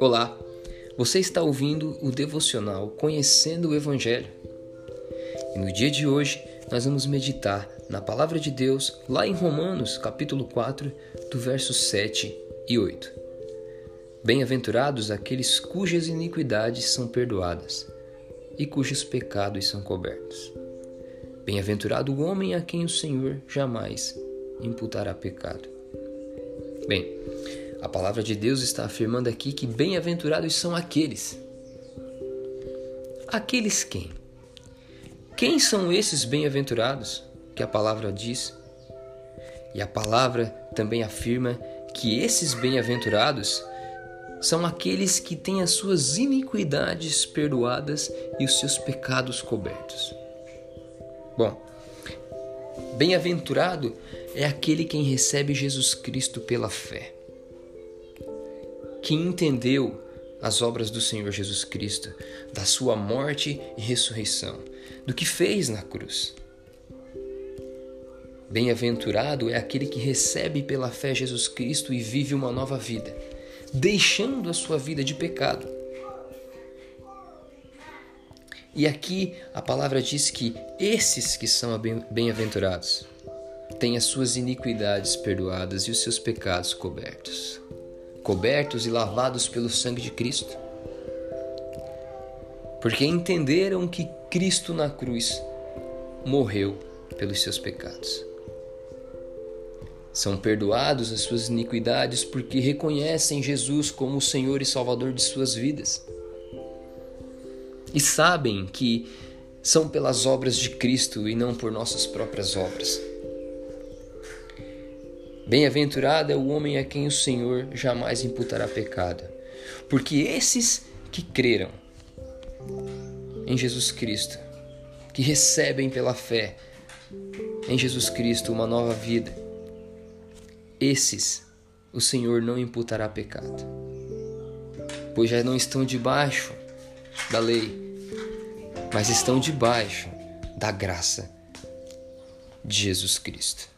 Olá, você está ouvindo o devocional Conhecendo o Evangelho. E no dia de hoje nós vamos meditar na palavra de Deus lá em Romanos, capítulo 4, do verso 7 e 8. Bem-aventurados aqueles cujas iniquidades são perdoadas e cujos pecados são cobertos. Bem-aventurado o homem a quem o Senhor jamais imputará pecado. Bem, a palavra de Deus está afirmando aqui que bem-aventurados são aqueles. Aqueles quem? Quem são esses bem-aventurados que a palavra diz? E a palavra também afirma que esses bem-aventurados são aqueles que têm as suas iniquidades perdoadas e os seus pecados cobertos. Bom, bem-aventurado é aquele quem recebe Jesus Cristo pela fé que entendeu as obras do Senhor Jesus Cristo, da sua morte e ressurreição, do que fez na cruz. Bem-aventurado é aquele que recebe pela fé Jesus Cristo e vive uma nova vida, deixando a sua vida de pecado. E aqui a palavra diz que esses que são bem-aventurados têm as suas iniquidades perdoadas e os seus pecados cobertos cobertos e lavados pelo sangue de Cristo. Porque entenderam que Cristo na cruz morreu pelos seus pecados. São perdoados as suas iniquidades porque reconhecem Jesus como o Senhor e Salvador de suas vidas. E sabem que são pelas obras de Cristo e não por nossas próprias obras. Bem-aventurado é o homem a quem o Senhor jamais imputará pecado, porque esses que creram em Jesus Cristo, que recebem pela fé em Jesus Cristo uma nova vida, esses o Senhor não imputará pecado, pois já não estão debaixo da lei, mas estão debaixo da graça de Jesus Cristo.